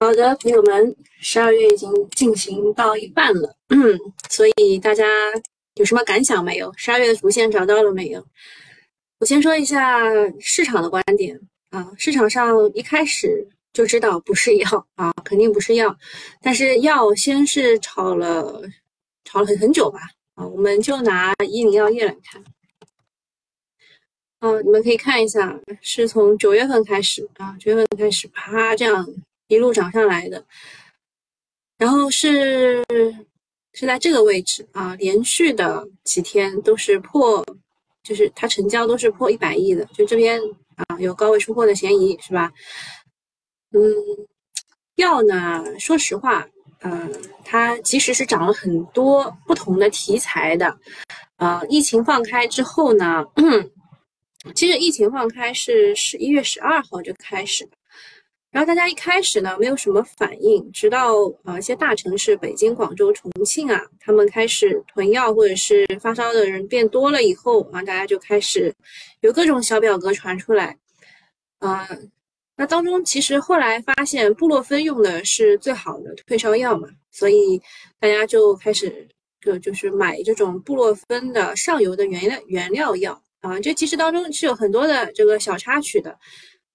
好的，朋友们，十二月已经进行到一半了，嗯，所以大家有什么感想没有？十二月的主线找到了没有？我先说一下市场的观点啊，市场上一开始就知道不是药啊，肯定不是药，但是药先是炒了，炒了很很久吧啊，我们就拿一零药业来看，啊，你们可以看一下，是从九月份开始啊，九月份开始啪这样。一路涨上来的，然后是是在这个位置啊，连续的几天都是破，就是它成交都是破一百亿的，就这边啊有高位出货的嫌疑是吧？嗯，药呢，说实话，嗯，它其实是涨了很多不同的题材的，啊，疫情放开之后呢，其实疫情放开是十一月十二号就开始。然后大家一开始呢没有什么反应，直到呃一些大城市北京、广州、重庆啊，他们开始囤药或者是发烧的人变多了以后啊，大家就开始有各种小表格传出来啊。那当中其实后来发现布洛芬用的是最好的退烧药嘛，所以大家就开始就就是买这种布洛芬的上游的原料原料药啊。这其实当中是有很多的这个小插曲的。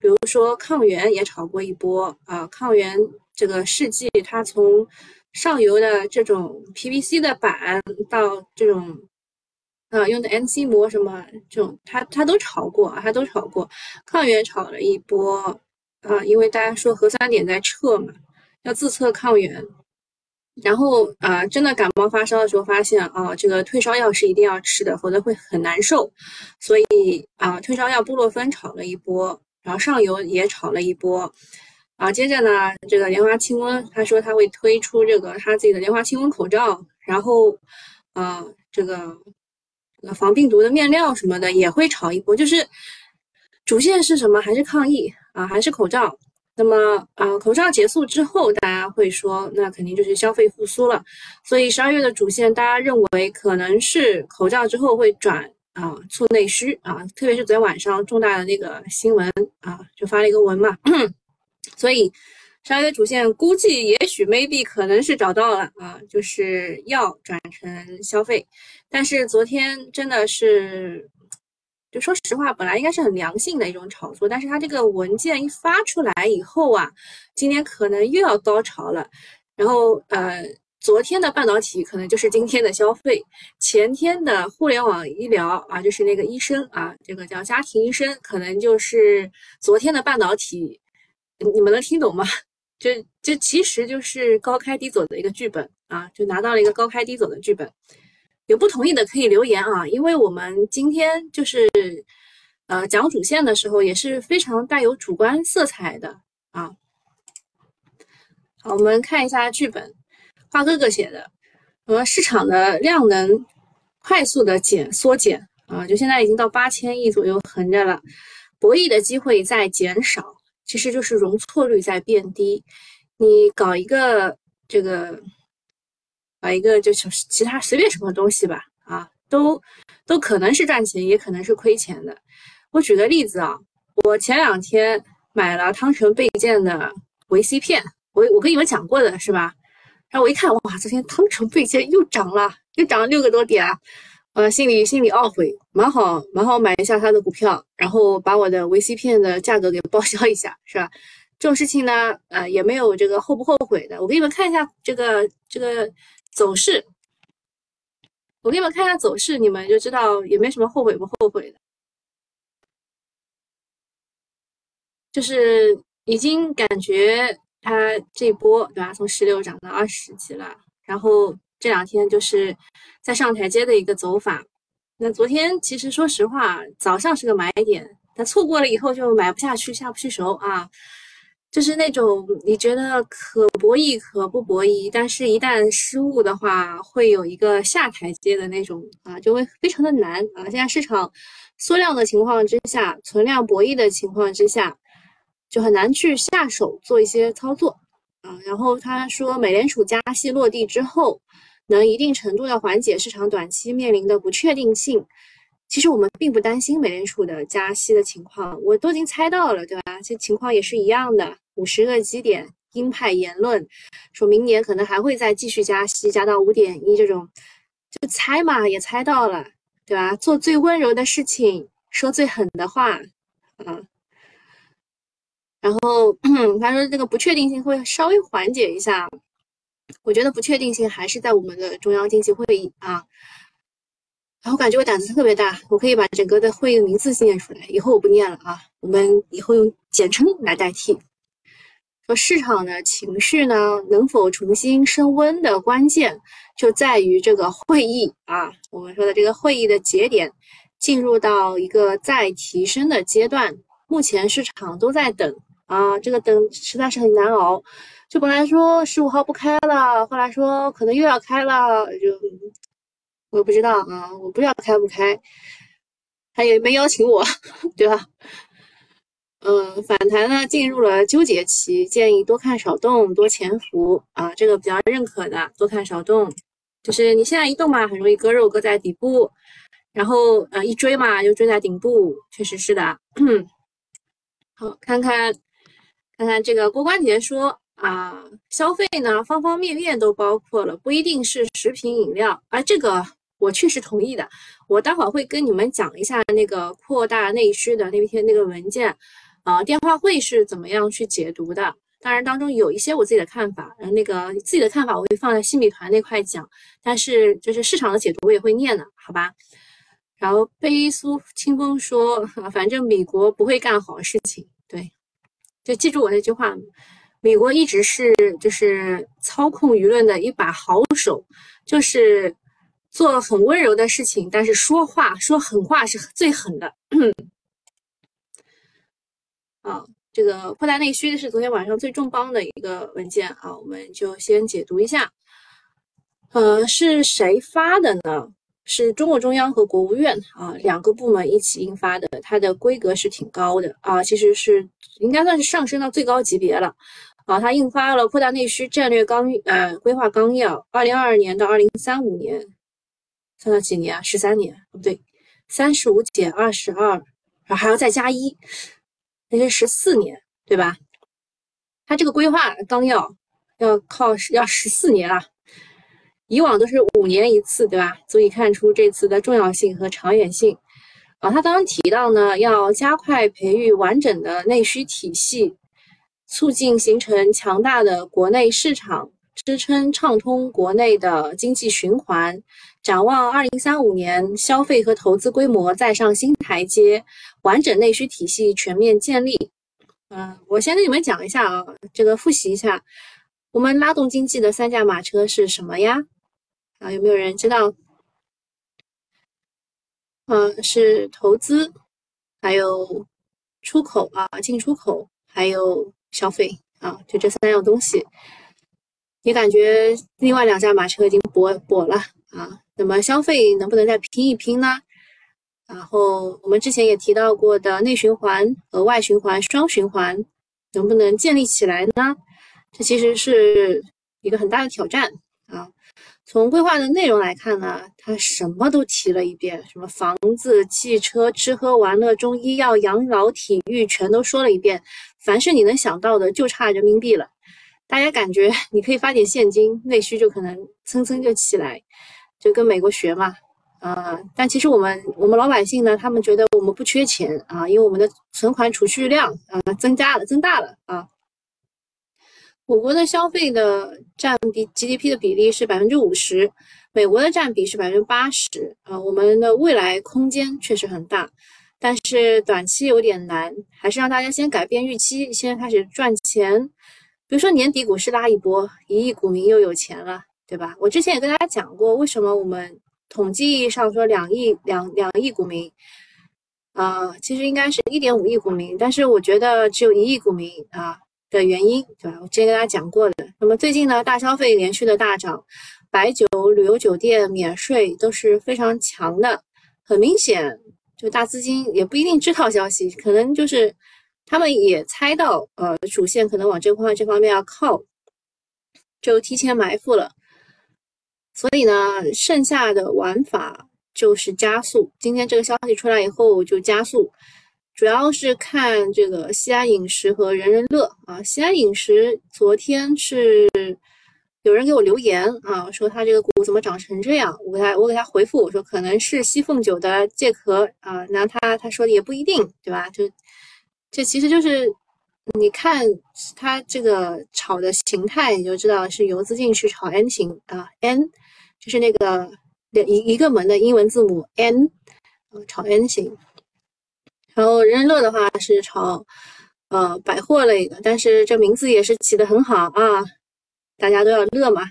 比如说抗原也炒过一波啊，抗原这个试剂，它从上游的这种 PVC 的板到这种啊用的 NC 膜什么这种，它它都炒过，它都炒过。抗原炒了一波啊，因为大家说核酸点在撤嘛，要自测抗原。然后啊，真的感冒发烧的时候发现啊，这个退烧药是一定要吃的，否则会很难受。所以啊，退烧药布洛芬炒了一波。然后上游也炒了一波，啊，接着呢，这个莲花清瘟，他说他会推出这个他自己的莲花清瘟口罩，然后，啊，这个防病毒的面料什么的也会炒一波，就是主线是什么？还是抗疫啊？还是口罩？那么，啊，口罩结束之后，大家会说，那肯定就是消费复苏了。所以十二月的主线，大家认为可能是口罩之后会转。啊，促内需啊，特别是昨天晚上重大的那个新闻啊，就发了一个文嘛，所以十二月主线估计也许 maybe 可能是找到了啊，就是要转成消费，但是昨天真的是，就说实话，本来应该是很良性的一种炒作，但是它这个文件一发出来以后啊，今天可能又要高潮了，然后呃。昨天的半导体可能就是今天的消费，前天的互联网医疗啊，就是那个医生啊，这个叫家庭医生，可能就是昨天的半导体，你们能听懂吗？就就其实就是高开低走的一个剧本啊，就拿到了一个高开低走的剧本。有不同意的可以留言啊，因为我们今天就是呃讲主线的时候也是非常带有主观色彩的啊。好，我们看一下剧本。花哥哥写的，什么，市场的量能快速的减缩减啊，就现在已经到八千亿左右横着了，博弈的机会在减少，其实就是容错率在变低。你搞一个这个，搞一个就是其他随便什么东西吧，啊，都都可能是赚钱，也可能是亏钱的。我举个例子啊，我前两天买了汤臣倍健的维 C 片，我我跟你们讲过的是吧？然后我一看，哇，昨天汤臣倍健又涨了，又涨了六个多点，呃，心里心里懊悔，蛮好蛮好买一下他的股票，然后把我的维 C 片的价格给报销一下，是吧？这种事情呢，呃，也没有这个后不后悔的。我给你们看一下这个这个走势，我给你们看一下走势，你们就知道也没什么后悔不后悔的，就是已经感觉。它这波对吧，从十六涨到二十几了，然后这两天就是在上台阶的一个走法。那昨天其实说实话，早上是个买点，但错过了以后就买不下去，下不去手啊。就是那种你觉得可博弈可不博弈，但是一旦失误的话，会有一个下台阶的那种啊，就会非常的难啊。现在市场缩量的情况之下，存量博弈的情况之下。就很难去下手做一些操作啊。然后他说，美联储加息落地之后，能一定程度的缓解市场短期面临的不确定性。其实我们并不担心美联储的加息的情况，我都已经猜到了，对吧？这情况也是一样的，五十个基点鹰派言论，说明年可能还会再继续加息，加到五点一这种，就猜嘛，也猜到了，对吧？做最温柔的事情，说最狠的话，啊。然后 他说这个不确定性会稍微缓解一下，我觉得不确定性还是在我们的中央经济会议啊。然后感觉我胆子特别大，我可以把整个的会议名字念出来，以后我不念了啊，我们以后用简称来代替。说市场的情绪呢能否重新升温的关键就在于这个会议啊，我们说的这个会议的节点进入到一个再提升的阶段，目前市场都在等。啊，这个等实在是很难熬。就本来说十五号不开了，后来说可能又要开了，就我也不知道啊，我不知道开不开，他也没邀请我，对吧？嗯，反弹呢进入了纠结期，建议多看少动，多潜伏啊，这个比较认可的，多看少动，就是你现在一动嘛，很容易割肉，割在底部，然后呃一追嘛，又追在顶部，确实是的。好，看看。看看这个郭关杰说啊，消费呢方方面面都包括了，不一定是食品饮料。啊，这个我确实同意的。我待会儿会跟你们讲一下那个扩大内需的那篇那个文件，啊，电话会是怎么样去解读的。当然当中有一些我自己的看法，然后那个自己的看法我会放在新米团那块讲，但是就是市场的解读我也会念的，好吧？然后贝苏清风说，反正美国不会干好事情，对。就记住我那句话，美国一直是就是操控舆论的一把好手，就是做很温柔的事情，但是说话说狠话是最狠的。啊，这个扩大内需是昨天晚上最重磅的一个文件啊，我们就先解读一下。呃，是谁发的呢？是中国中央和国务院啊两个部门一起印发的，它的规格是挺高的啊，其实是应该算是上升到最高级别了啊。它印发了扩大内需战略纲呃规划纲要，二零二二年到二零三五年，算到几年啊？十三年不对，三十五减二十二，然后还要再加一，那是十四年对吧？它这个规划纲要要靠要十四年啊。以往都是五年一次，对吧？足以看出这次的重要性和长远性。啊，他当中提到呢，要加快培育完整的内需体系，促进形成强大的国内市场，支撑畅通国内的经济循环。展望二零三五年，消费和投资规模再上新台阶，完整内需体系全面建立。嗯，我先跟你们讲一下啊，这个复习一下，我们拉动经济的三驾马车是什么呀？啊，有没有人知道？嗯，是投资，还有出口啊，进出口，还有消费啊，就这三样东西。你感觉另外两驾马车已经跛跛了啊？那么消费能不能再拼一拼呢？然后我们之前也提到过的内循环和外循环双循环能不能建立起来呢？这其实是一个很大的挑战啊。从规划的内容来看呢，他什么都提了一遍，什么房子、汽车、吃喝玩乐、中医药、养老、体育，全都说了一遍。凡是你能想到的，就差人民币了。大家感觉 你可以发点现金，内需就可能蹭蹭就起来，就跟美国学嘛。啊，但其实我们我们老百姓呢，他们觉得我们不缺钱啊，因为我们的存款储蓄量啊增加了，增大了啊。我国的消费的占比 GDP 的比例是百分之五十，美国的占比是百分之八十啊。我们的未来空间确实很大，但是短期有点难，还是让大家先改变预期，先开始赚钱。比如说年底股市拉一波，一亿股民又有钱了，对吧？我之前也跟大家讲过，为什么我们统计意义上说两亿两两亿股民啊，其实应该是一点五亿股民，但是我觉得只有一亿股民啊。的原因，对吧？我之前跟大家讲过的。那么最近呢，大消费连续的大涨，白酒、旅游酒店免税都是非常强的。很明显，就大资金也不一定知道消息，可能就是他们也猜到，呃，主线可能往这块这方面要靠，就提前埋伏了。所以呢，剩下的玩法就是加速。今天这个消息出来以后，就加速。主要是看这个西安饮食和人人乐啊。西安饮食昨天是有人给我留言啊，说他这个股怎么涨成这样？我给他我给他回复我说可能是西凤酒的借壳啊，那他他说的也不一定，对吧？就这其实就是你看他这个炒的形态，你就知道是游资进去炒 N 型啊，N 就是那个一一个门的英文字母 N，啊炒 N 型。然后人人乐的话是炒呃百货类的，但是这名字也是起的很好啊，大家都要乐嘛，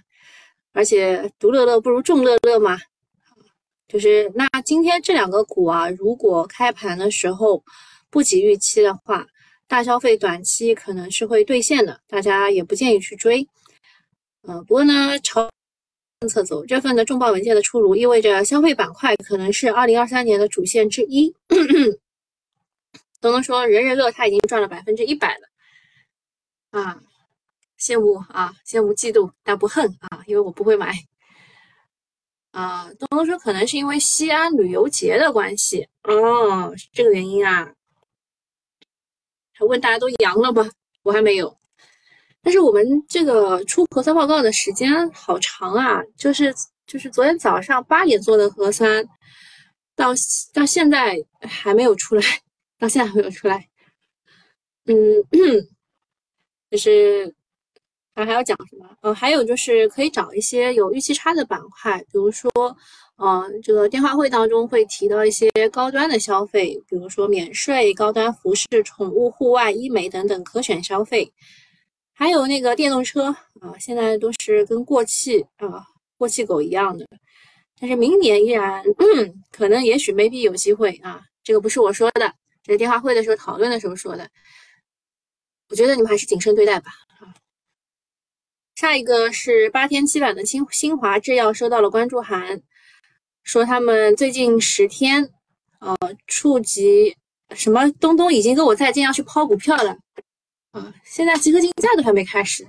而且独乐乐不如众乐乐嘛，就是那今天这两个股啊，如果开盘的时候不及预期的话，大消费短期可能是会兑现的，大家也不建议去追。嗯，不过呢，朝政策走，这份的重磅文件的出炉，意味着消费板块可能是二零二三年的主线之一。都能说人人乐，他已经赚了百分之一百了啊！羡慕啊，羡慕嫉妒，但不恨啊，因为我不会买啊。东东说可能是因为西安旅游节的关系哦，是这个原因啊。还问大家都阳了吗？我还没有。但是我们这个出核酸报告的时间好长啊，就是就是昨天早上八点做的核酸，到到现在还没有出来。到现在还没有出来，嗯，就是还还要讲什么？呃，还有就是可以找一些有预期差的板块，比如说，嗯，这个电话会当中会提到一些高端的消费，比如说免税、高端服饰、宠物、户外、医美等等可选消费，还有那个电动车啊，现在都是跟过气啊、过气狗一样的，但是明年依然可能、也许、maybe 有机会啊，这个不是我说的。这是电话会的时候讨论的时候说的，我觉得你们还是谨慎对待吧。下一个是八天期版的新新华制药收到了关注函，说他们最近十天，呃，触及什么东东已经跟我再见要去抛股票了，啊，现在集合竞价都还没开始，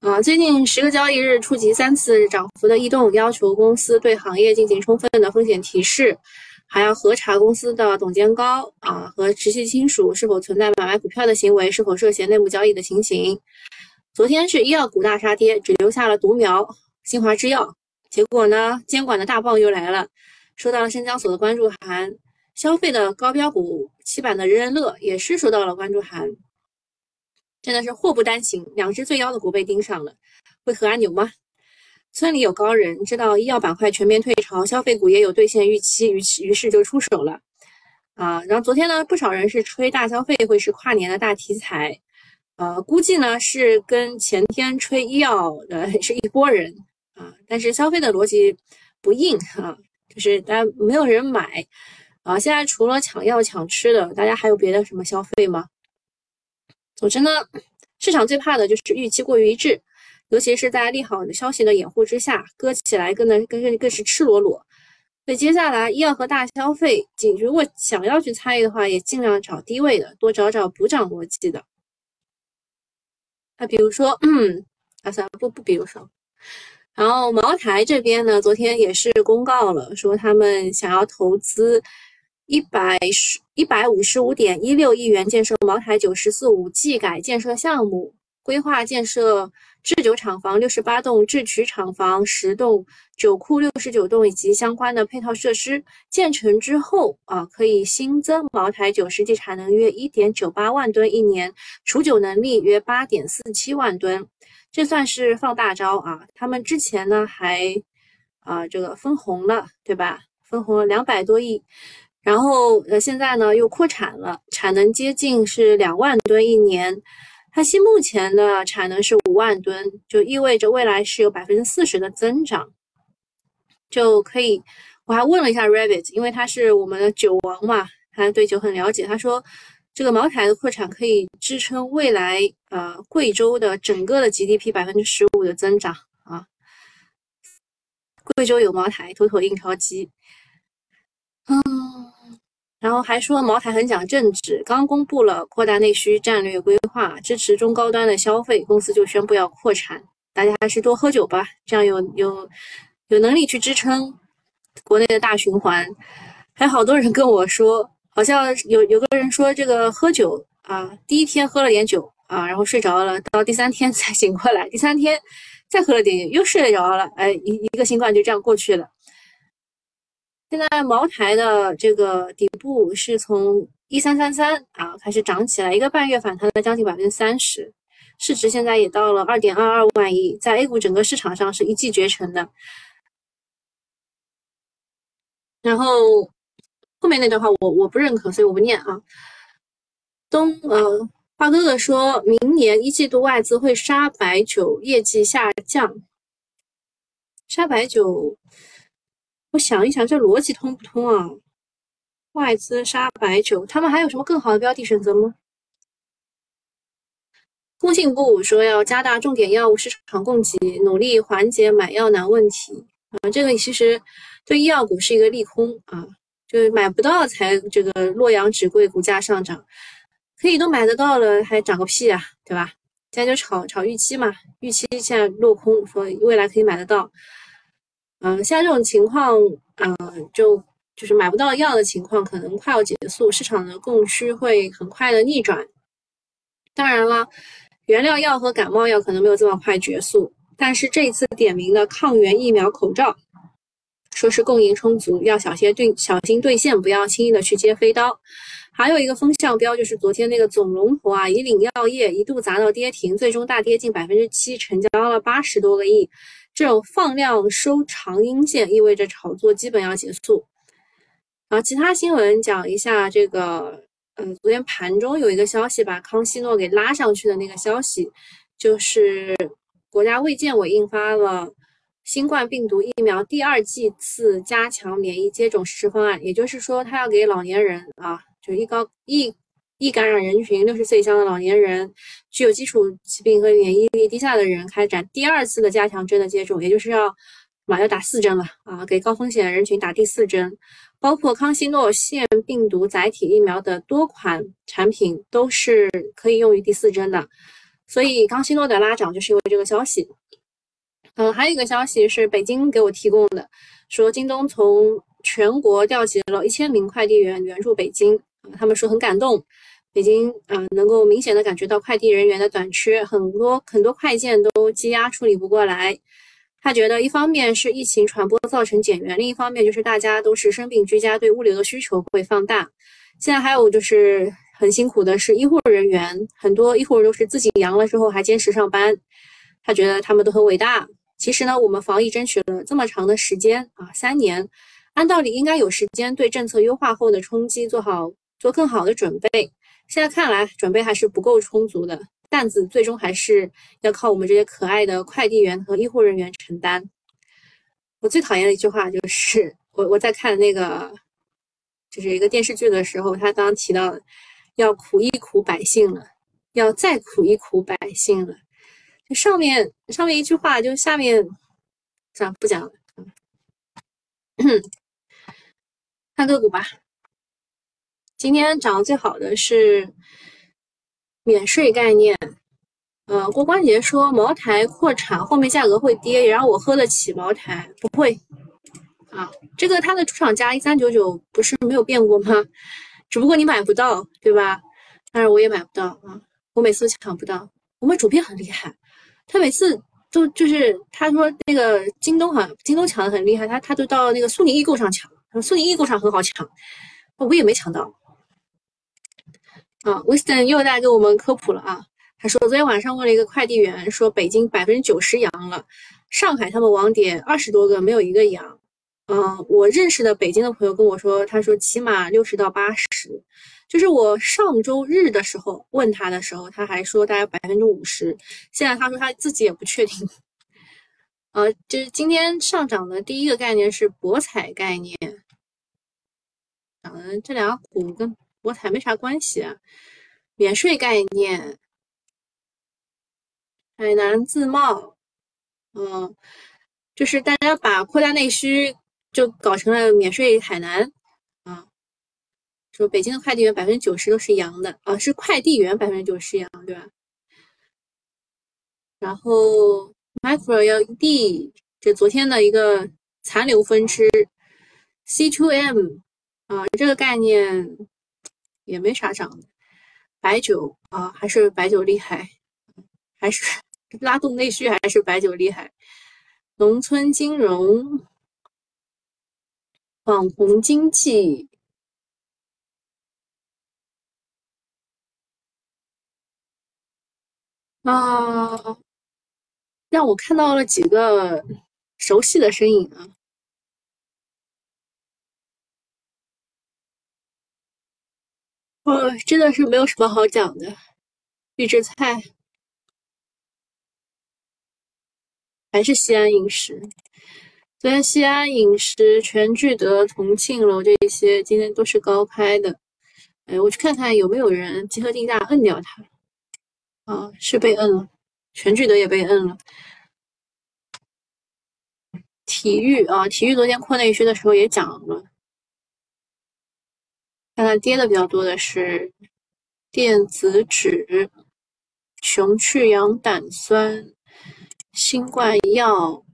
啊，最近十个交易日触及三次涨幅的异动，要求公司对行业进行充分的风险提示。还要核查公司的董监高啊和直系亲属是否存在买卖股票的行为，是否涉嫌内幕交易的情形。昨天是医药股大杀跌，只留下了独苗新华制药。结果呢，监管的大棒又来了，收到了深交所的关注函。消费的高标股七板的人人乐也是收到了关注函。真的是祸不单行，两只最妖的股被盯上了，会和安牛吗？村里有高人，知道医药板块全面退潮，消费股也有兑现预期，于于是就出手了啊。然后昨天呢，不少人是吹大消费会是跨年的大题材，呃，估计呢是跟前天吹医药的 是一波人啊。但是消费的逻辑不硬啊，就是大家没有人买啊。现在除了抢药抢吃的，大家还有别的什么消费吗？总之呢，市场最怕的就是预期过于一致。尤其是在利好的消息的掩护之下，割起来更能更更更是赤裸裸。所以接下来医药和大消费，仅如果想要去参与的话，也尽量找低位的，多找找补涨逻辑的。那比如说，嗯，啊算了，不不，比如说，然后茅台这边呢，昨天也是公告了，说他们想要投资一百十一百五十五点一六亿元建设茅台酒十四五技改建设项目，规划建设。制酒厂房六十八栋，制曲厂房十栋，酒库六十九栋以及相关的配套设施建成之后啊，可以新增茅台酒实际产能约一点九八万吨一年，储酒能力约八点四七万吨，这算是放大招啊！他们之前呢还啊这个分红了，对吧？分红了两百多亿，然后呃现在呢又扩产了，产能接近是两万吨一年。它现目前的产能是五万吨，就意味着未来是有百分之四十的增长，就可以。我还问了一下 Rabbit，因为他是我们的酒王嘛，他对酒很了解。他说，这个茅台的扩产可以支撑未来呃贵州的整个的 GDP 百分之十五的增长啊。贵州有茅台，妥妥印钞机。嗯。然后还说茅台很讲政治，刚公布了扩大内需战略规划，支持中高端的消费，公司就宣布要扩产。大家还是多喝酒吧，这样有有有能力去支撑国内的大循环。还有好多人跟我说好像有有个人说这个喝酒啊，第一天喝了点酒啊，然后睡着了，到第三天 才醒过来，第三天再喝了点酒又睡着了，哎，一一个新冠就这样过去了。现在茅台的这个底部是从一三三三啊开始涨起来，一个半月反弹了将近百分之三十，市值现在也到了二点二二万亿，在 A 股整个市场上是一骑绝尘的。然后后面那段话我我不认可，所以我不念啊。东呃，花哥哥说明年一季度外资会杀白酒，业绩下降，杀白酒。我想一想，这逻辑通不通啊？外资杀白酒，他们还有什么更好的标的选择吗？工信部说要加大重点药物市场供给，努力缓解买药难问题啊。这个其实对医药股是一个利空啊，就是买不到才这个洛阳纸贵，股价上涨，可以都买得到了，还涨个屁啊，对吧？现在就炒炒预期嘛，预期现在落空，说未来可以买得到。嗯，像这种情况，呃，就就是买不到药的情况，可能快要结束，市场的供需会很快的逆转。当然了，原料药和感冒药可能没有这么快结束，但是这一次点名的抗原疫苗口罩，说是供应充足，要小心兑小心兑现，不要轻易的去接飞刀。还有一个风向标就是昨天那个总龙头啊，以岭药业一度砸到跌停，最终大跌近百分之七，成交了八十多个亿。这种放量收长阴线，意味着炒作基本要结束。然后其他新闻讲一下这个，嗯，昨天盘中有一个消息把康希诺给拉上去的那个消息，就是国家卫健委印发了新冠病毒疫苗第二剂次加强免疫接种实施方案，也就是说，他要给老年人啊，就一高一。易感染人群，六十岁以上的老年人，具有基础疾病和免疫力低下的人，开展第二次的加强针的接种，也就是要马上打四针了啊！给高风险人群打第四针，包括康希诺腺病毒载体疫苗的多款产品都是可以用于第四针的。所以康希诺的拉涨就是因为这个消息。嗯，还有一个消息是北京给我提供的，说京东从全国调集了一千名快递员援助北京，他们说很感动。北京啊，能够明显的感觉到快递人员的短缺，很多很多快件都积压处理不过来。他觉得，一方面是疫情传播造成减员，另一方面就是大家都是生病居家，对物流的需求会放大。现在还有就是很辛苦的是医护人员，很多医护人都是自己阳了之后还坚持上班。他觉得他们都很伟大。其实呢，我们防疫争取了这么长的时间啊，三年，按道理应该有时间对政策优化后的冲击做好做更好的准备。现在看来，准备还是不够充足的，担子最终还是要靠我们这些可爱的快递员和医护人员承担。我最讨厌的一句话就是，我我在看那个就是一个电视剧的时候，他刚刚提到要苦一苦百姓了，要再苦一苦百姓了。就上面上面一句话，就下面算了不讲了。看个股吧。今天涨得最好的是免税概念，呃，郭关节说茅台扩产后面价格会跌，也让我喝得起茅台，不会啊，这个它的出厂价一三九九不是没有变过吗？只不过你买不到，对吧？但是我也买不到啊，我每次都抢不到。我们主编很厉害，他每次都就是他说那个京东好像京东抢的很厉害，他他都到那个苏宁易购上抢，苏宁易购上很好抢，我也没抢到。啊，Wisdom 又在给我们科普了啊。他说昨天晚上问了一个快递员，说北京百分之九十阳了，上海他们网点二十多个没有一个阳。嗯，我认识的北京的朋友跟我说，他说起码六十到八十。就是我上周日的时候问他的时候，他还说大概百分之五十。现在他说他自己也不确定。呃，就是今天上涨的第一个概念是博彩概念，涨的这两个股跟。博彩没啥关系啊，免税概念，海南自贸，嗯，就是大家把扩大内需就搞成了免税海南啊，说北京的快递员百分之九十都是阳的啊，是快递员百分之九十阳，对吧？然后 Micro LED 这昨天的一个残留分支，C to M 啊，这个概念。也没啥涨的。白酒啊，还是白酒厉害，还是 拉动内需，还是白酒厉害。农村金融、网红经济啊，让我看到了几个熟悉的身影啊。呃，真的是没有什么好讲的。预制菜还是西安饮食。昨天西安饮食、全聚德、同庆楼这些今天都是高开的。哎，我去看看有没有人集合竞价摁掉它。啊，是被摁了，全聚德也被摁了。体育啊，体育昨天扩内需的时候也讲了。看看跌的比较多的是电子纸、熊去氧胆酸、新冠药、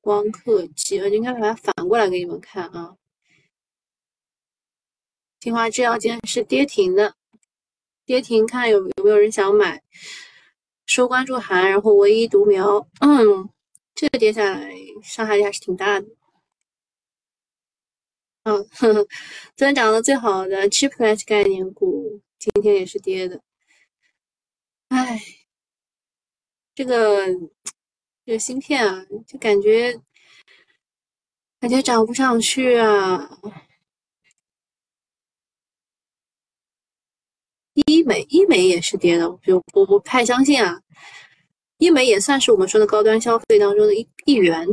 光刻机。我应该把它反过来给你们看啊。清华制药今天是跌停的，跌停，看有有没有人想买？收关注函，然后唯一独苗，嗯，这个跌下来伤害力还是挺大的。嗯，呵呵，昨天涨得最好的 Chiplet 概念股，今天也是跌的。唉，这个这个芯片啊，就感觉感觉涨不上去啊。医美，医美也是跌的，就我不太相信啊。医美也算是我们说的高端消费当中的一一员。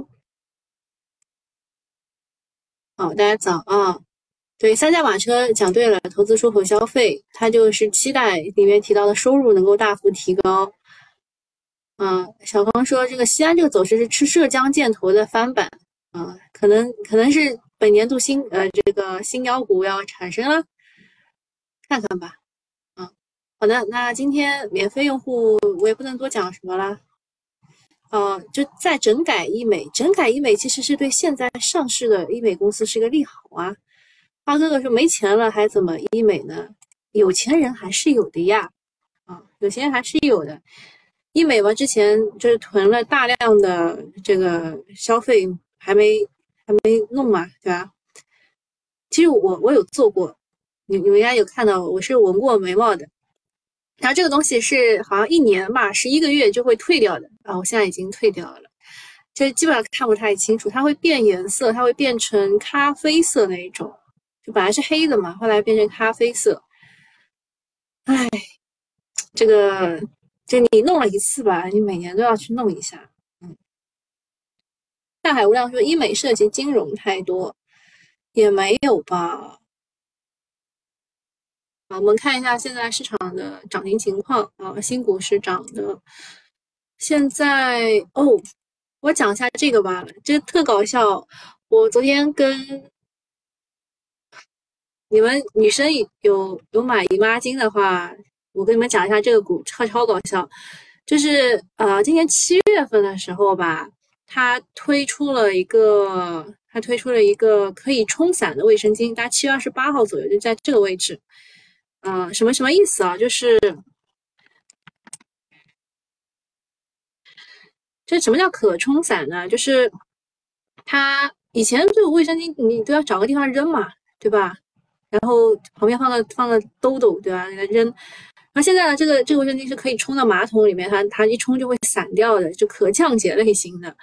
好，大家早啊！对，三驾马车讲对了，投资出口消费，它就是期待里面提到的收入能够大幅提高。嗯，小芳说这个西安这个走势是吃浙江建投的翻版啊，可能可能是本年度新呃这个新妖股要产生了，看看吧。嗯，好的，那今天免费用户我也不能多讲什么了。呃，就在整改医美，整改医美其实是对现在上市的医美公司是一个利好啊。花哥哥说没钱了还怎么医美呢？有钱人还是有的呀，啊，有钱人还是有的。医美嘛，之前就是囤了大量的这个消费，还没还没弄嘛，对吧？其实我我有做过，你你们应该有看到，我是纹过眉毛的。然后这个东西是好像一年吧，十一个月就会退掉的啊！我现在已经退掉了，就基本上看不太清楚，它会变颜色，它会变成咖啡色那一种，就本来是黑的嘛，后来变成咖啡色。唉，这个就你弄了一次吧，你每年都要去弄一下。嗯，大海无量说医美涉及金融太多，也没有吧。我们看一下现在市场的涨停情况啊，新股是涨的。现在哦，我讲一下这个吧，这特搞笑。我昨天跟你们女生有有买姨妈巾的话，我跟你们讲一下这个股超超搞笑。就是呃，今年七月份的时候吧，它推出了一个，它推出了一个可以冲散的卫生巾，大概七月二十八号左右就在这个位置。嗯，什么什么意思啊？就是这什么叫可冲散呢？就是它以前这个卫生巾你都要找个地方扔嘛，对吧？然后旁边放个放个兜兜，对吧？给它扔。那现在呢，这个这个卫生巾是可以冲到马桶里面，它它一冲就会散掉的，就可降解类型的。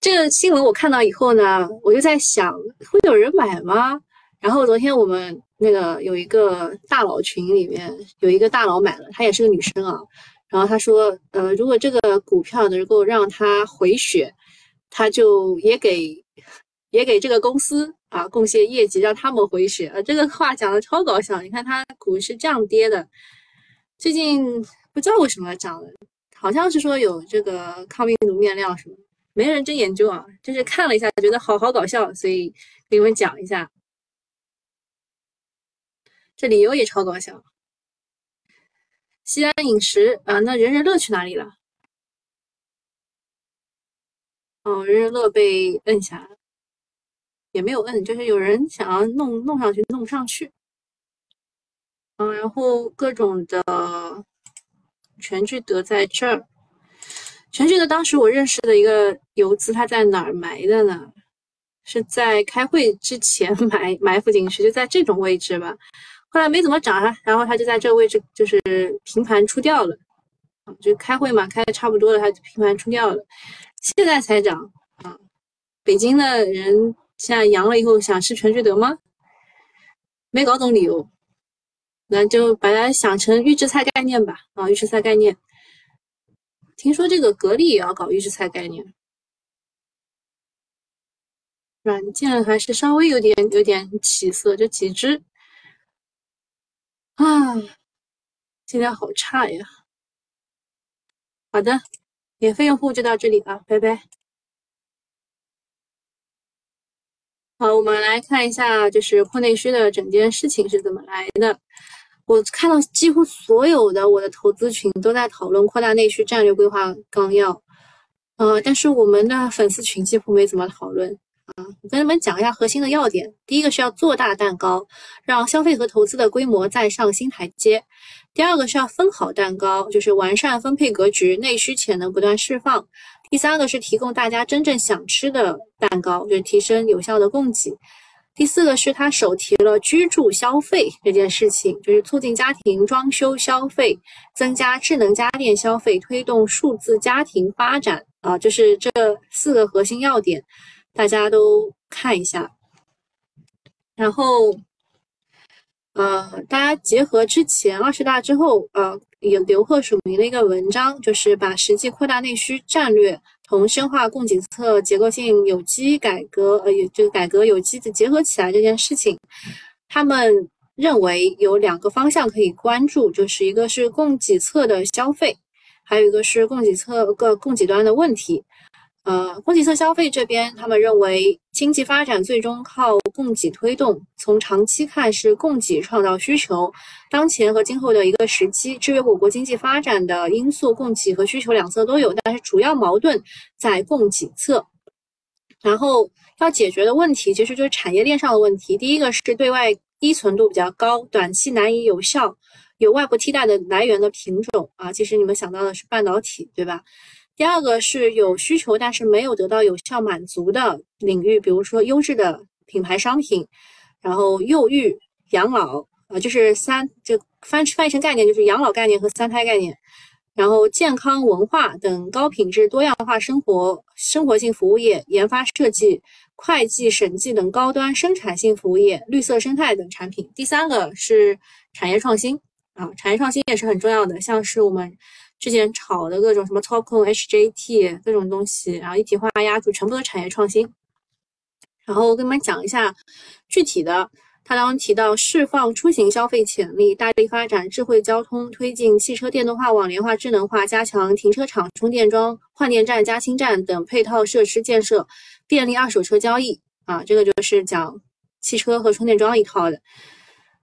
这个新闻我看到以后呢，我就在想，会有人买吗？然后昨天我们。那个有一个大佬群里面有一个大佬买了，她也是个女生啊。然后她说，呃，如果这个股票能够让她回血，她就也给也给这个公司啊贡献业绩，让他们回血。呃，这个话讲的超搞笑。你看它股是这样跌的，最近不知道为什么涨了，好像是说有这个抗病毒面料什么，没人真研究啊，就是看了一下觉得好好搞笑，所以给你们讲一下。这理由也超搞笑。西安饮食啊，那人人乐去哪里了？哦，人人乐被摁下了，也没有摁，就是有人想要弄弄上去，弄不上去。嗯，然后各种的全聚德在这儿，全聚德当时我认识的一个游资，他在哪儿埋的呢？是在开会之前 埋埋伏进去，就在这种位置吧。后来没怎么涨啊，然后他就在这个位置就是平盘出掉了，就开会嘛，开的差不多了，他就平盘出掉了，现在才涨啊。北京的人现在阳了以后想吃全聚德吗？没搞懂理由，那就把它想成预制菜概念吧。啊，预制菜概念，听说这个格力也要搞预制菜概念，软件还是稍微有点有点起色，就几只啊，今天好差呀。好的，免费用户就到这里了，拜拜。好，我们来看一下，就是扩内需的整件事情是怎么来的。我看到几乎所有的我的投资群都在讨论扩大内需战略规划纲要，呃，但是我们的粉丝群几乎没怎么讨论。啊，我跟你们讲一下核心的要点。第一个是要做大蛋糕，让消费和投资的规模再上新台阶。第二个是要分好蛋糕，就是完善分配格局，内需潜能不断释放。第三个是提供大家真正想吃的蛋糕，就是提升有效的供给。第四个是他手提了居住消费这件事情，就是促进家庭装修消费，增加智能家电消费，推动数字家庭发展啊，就是这四个核心要点，大家都看一下。然后，呃，大家结合之前二十大之后，呃。有刘贺署名的一个文章，就是把实际扩大内需战略同深化供给侧结构性有机改革，呃，这个改革有机的结合起来这件事情，他们认为有两个方向可以关注，就是一个是供给侧的消费，还有一个是供给侧个供给端的问题。呃，供给侧消费这边，他们认为经济发展最终靠供给推动。从长期看，是供给创造需求。当前和今后的一个时机，制约我国经济发展的因素，供给和需求两侧都有，但是主要矛盾在供给侧。然后要解决的问题，其实就是产业链上的问题。第一个是对外依存度比较高，短期难以有效有外部替代的来源的品种啊。其实你们想到的是半导体，对吧？第二个是有需求但是没有得到有效满足的领域，比如说优质的品牌商品，然后幼育、养老，呃，就是三就翻翻译成概念就是养老概念和三胎概念，然后健康文化等高品质多样化生活生活性服务业、研发设计、会计审计等高端生产性服务业、绿色生态等产品。第三个是产业创新啊，产业创新也是很重要的，像是我们。之前炒的各种什么 TOPCon、HJT 各种东西，然后一体化压住，全部都产业创新。然后我跟你们讲一下具体的，他当中提到释放出行消费潜力，大力发展智慧交通，推进汽车电动化、网联化、智能化，加强停车场、充电桩、换电站、加氢站等配套设施建设，便利二手车交易。啊，这个就是讲汽车和充电桩一套的。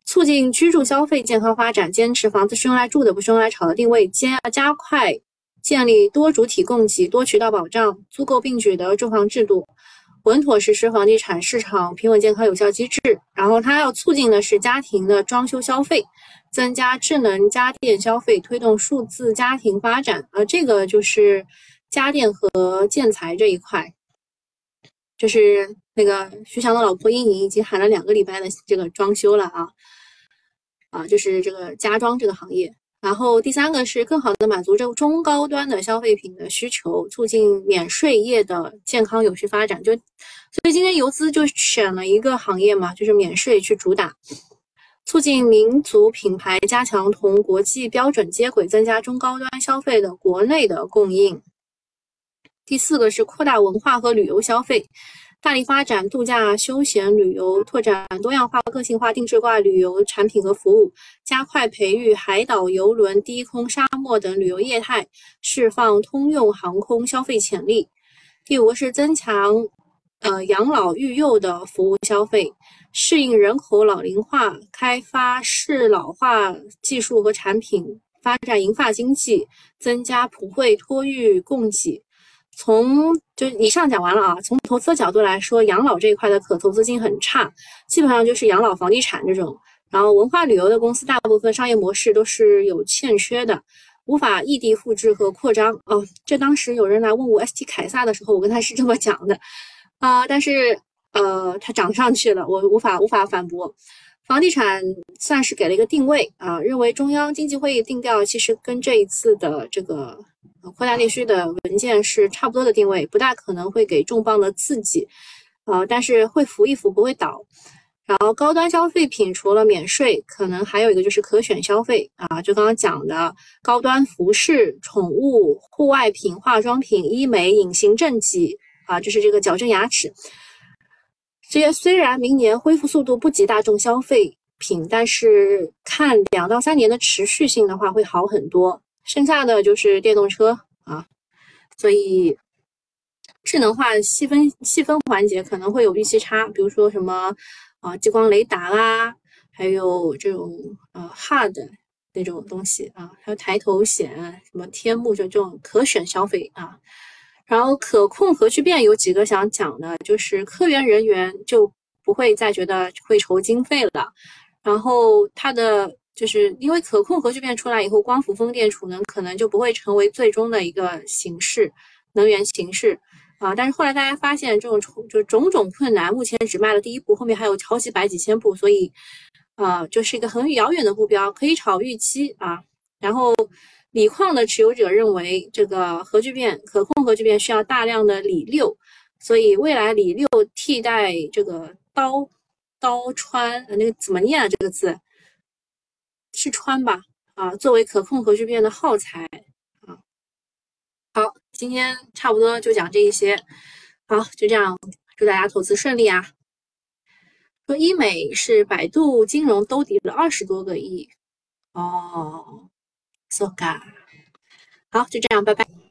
促进居住消费健康发展，坚持房子是用来住的，不是用来炒的定位，加加快建立多主体供给、多渠道保障、租购并举的住房制度，稳妥实施房地产市场平稳健康有效机制。然后，它要促进的是家庭的装修消费，增加智能家电消费，推动数字家庭发展。呃，这个就是家电和建材这一块，就是那个徐翔的老婆英宁已经喊了两个礼拜的这个装修了啊。啊，就是这个家装这个行业，然后第三个是更好的满足这中高端的消费品的需求，促进免税业的健康有序发展。就所以今天游资就选了一个行业嘛，就是免税去主打，促进民族品牌加强同国际标准接轨，增加中高端消费的国内的供应。第四个是扩大文化和旅游消费。大力发展度假休闲旅游，拓展多样化、个性化、定制化旅游产品和服务，加快培育海岛游轮、低空沙漠等旅游业态，释放通用航空消费潜力。第五个是增强呃养老育幼的服务消费，适应人口老龄化，开发适老化技术和产品，发展银发经济，增加普惠托育供给。从就以上讲完了啊，从投资角度来说，养老这一块的可投资性很差，基本上就是养老房地产这种。然后文化旅游的公司大部分商业模式都是有欠缺的，无法异地复制和扩张。哦，这当时有人来问我 ST 凯撒的时候，我跟他是这么讲的啊，但是呃，它涨上去了，我无法无法反驳。房地产算是给了一个定位啊，认为中央经济会议定调其实跟这一次的这个扩大内需的文件是差不多的定位，不大可能会给重磅的刺激，啊，但是会扶一扶，不会倒。然后高端消费品除了免税，可能还有一个就是可选消费啊，就刚刚讲的高端服饰、宠物、户外品、化妆品、医美、隐形正畸啊，就是这个矫正牙齿。这些虽然明年恢复速度不及大众消费品，但是看两到三年的持续性的话会好很多。剩下的就是电动车啊，所以智能化细分细分环节可能会有预期差，比如说什么啊激光雷达啊，还有这种呃 hard 那种东西啊，还有抬头显什么天幕就这种可选消费啊。然后可控核聚变有几个想讲的，就是科研人员就不会再觉得会筹经费了。然后它的就是因为可控核聚变出来以后，光伏、风电、储能可能就不会成为最终的一个形式能源形式啊。但是后来大家发现这种就种种困难，目前只迈了第一步，后面还有好几百几千步，所以啊，就是一个很遥远的目标，可以炒预期啊。然后。锂矿的持有者认为，这个核聚变可控核聚变需要大量的锂六，所以未来锂六替代这个刀刀川，那个怎么念啊？这个字是川吧？啊，作为可控核聚变的耗材啊。好，今天差不多就讲这一些。好，就这样，祝大家投资顺利啊！说医美是百度金融兜底了二十多个亿哦。So ga，好，就这样，拜拜。